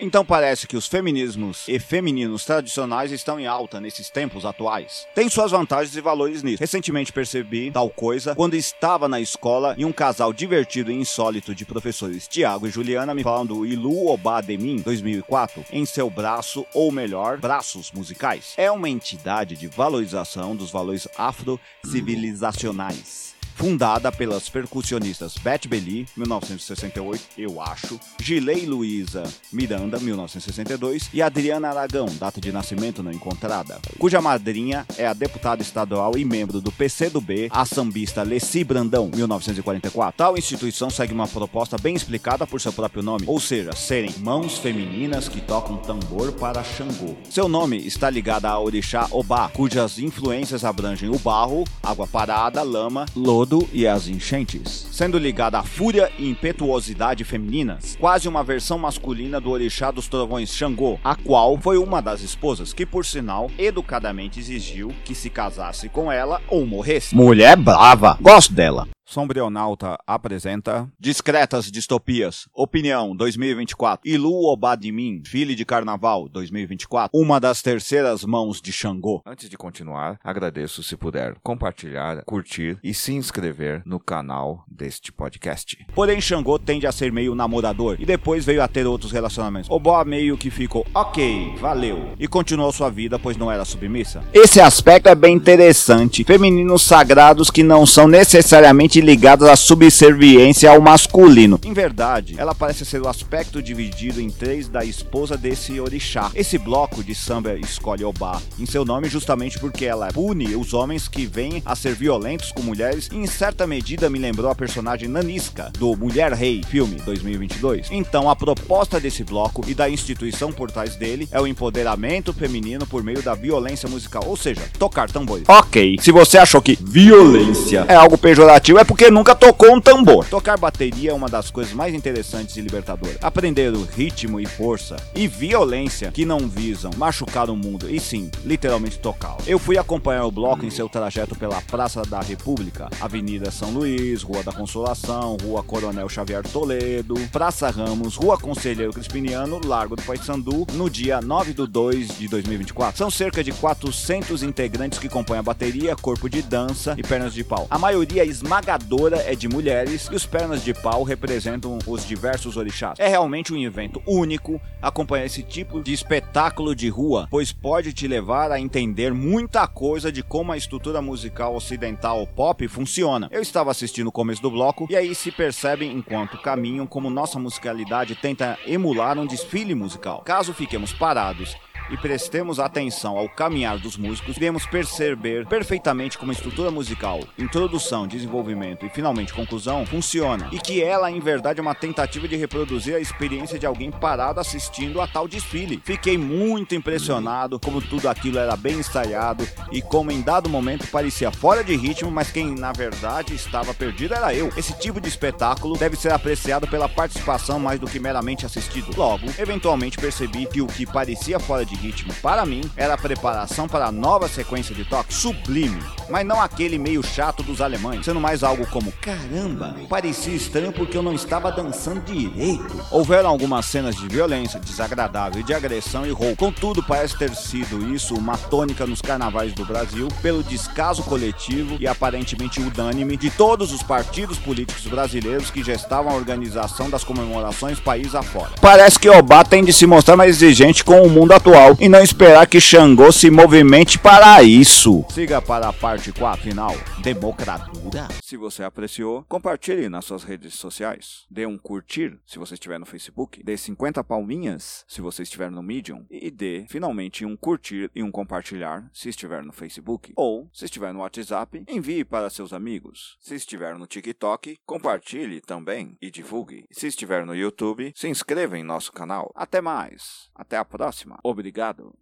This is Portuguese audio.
Então parece que os feminismos e femininos tradicionais estão em alta nesses tempos atuais. Tem suas vantagens e valores nisso. Recentemente percebi tal coisa quando estava na escola e um casal divertido e insólito de professores Tiago e Juliana me falam do Ilu Oba Demin 2004 em seu braço, ou melhor, braços musicais. É uma entidade de valorização dos valores afro-civilizacionais fundada pelas percussionistas Beth Belli, 1968, eu acho, Gilei Luiza Miranda, 1962, e Adriana Aragão, data de nascimento não encontrada, cuja madrinha é a deputada estadual e membro do PCdoB, a sambista Leci Brandão, 1944. Tal instituição segue uma proposta bem explicada por seu próprio nome, ou seja, serem mãos femininas que tocam tambor para Xangô. Seu nome está ligado a orixá Obá, cujas influências abrangem o barro, água parada, lama, lodo, e as enchentes, sendo ligada à fúria e impetuosidade femininas, quase uma versão masculina do orixá dos trovões Xangô, a qual foi uma das esposas que, por sinal, educadamente exigiu que se casasse com ela ou morresse. Mulher brava, gosto dela. Sombrionauta apresenta Discretas Distopias, Opinião 2024, Ilu Obadimin, Filho de Carnaval 2024, uma das terceiras mãos de Xangô. Antes de continuar, agradeço se puder compartilhar, curtir e se inscrever no canal deste podcast. Porém, Xangô tende a ser meio namorador e depois veio a ter outros relacionamentos. Obó meio que ficou ok, valeu, e continuou sua vida pois não era submissa. Esse aspecto é bem interessante. Femininos sagrados que não são necessariamente ligadas à subserviência ao masculino. Em verdade, ela parece ser o aspecto dividido em três da esposa desse orixá. Esse bloco de samba escolhe Obá em seu nome justamente porque ela pune os homens que vêm a ser violentos com mulheres e em certa medida me lembrou a personagem Nanisca do Mulher Rei, filme 2022. Então a proposta desse bloco e da instituição por trás dele é o empoderamento feminino por meio da violência musical, ou seja, tocar tambores. Ok, se você achou que violência é algo pejorativo, é é porque nunca tocou um tambor. Tocar bateria é uma das coisas mais interessantes e libertadoras. Aprender o ritmo e força e violência que não visam machucar o mundo e sim, literalmente tocá-lo. Eu fui acompanhar o bloco em seu trajeto pela Praça da República, Avenida São Luís, Rua da Consolação, Rua Coronel Xavier Toledo, Praça Ramos, Rua Conselheiro Crispiniano, Largo do Paissandu, no dia 9 de 2 de 2024. São cerca de 400 integrantes que compõem a bateria, corpo de dança e pernas de pau. A maioria esmagadora esmagadora é de mulheres e os pernas de pau representam os diversos orixás. É realmente um evento único acompanhar esse tipo de espetáculo de rua, pois pode te levar a entender muita coisa de como a estrutura musical ocidental pop funciona. Eu estava assistindo o começo do bloco e aí se percebe enquanto caminham como nossa musicalidade tenta emular um desfile musical. Caso fiquemos parados e prestemos atenção ao caminhar dos músicos, iremos perceber perfeitamente como a estrutura musical, introdução, desenvolvimento e finalmente conclusão funciona, e que ela em verdade é uma tentativa de reproduzir a experiência de alguém parado assistindo a tal desfile. Fiquei muito impressionado como tudo aquilo era bem ensaiado e como em dado momento parecia fora de ritmo, mas quem na verdade estava perdido era eu. Esse tipo de espetáculo deve ser apreciado pela participação mais do que meramente assistido. Logo, eventualmente percebi que o que parecia fora de de ritmo, para mim, era a preparação para a nova sequência de toque sublime, mas não aquele meio chato dos alemães, sendo mais algo como: caramba, parecia estranho porque eu não estava dançando direito. Houveram algumas cenas de violência desagradável e de agressão e roubo, contudo, parece ter sido isso uma tônica nos carnavais do Brasil pelo descaso coletivo e aparentemente unânime de todos os partidos políticos brasileiros que gestavam a organização das comemorações país afora. Parece que Obá tem de se mostrar mais exigente com o mundo atual e não esperar que Xangô se movimente para isso. Siga para a parte 4 final, democratura. Se você apreciou, compartilhe nas suas redes sociais. Dê um curtir se você estiver no Facebook, dê 50 palminhas se você estiver no Medium e dê finalmente um curtir e um compartilhar se estiver no Facebook ou se estiver no WhatsApp, envie para seus amigos. Se estiver no TikTok, compartilhe também e divulgue. Se estiver no YouTube, se inscreva em nosso canal. Até mais. Até a próxima. Obrigado. Obrigado.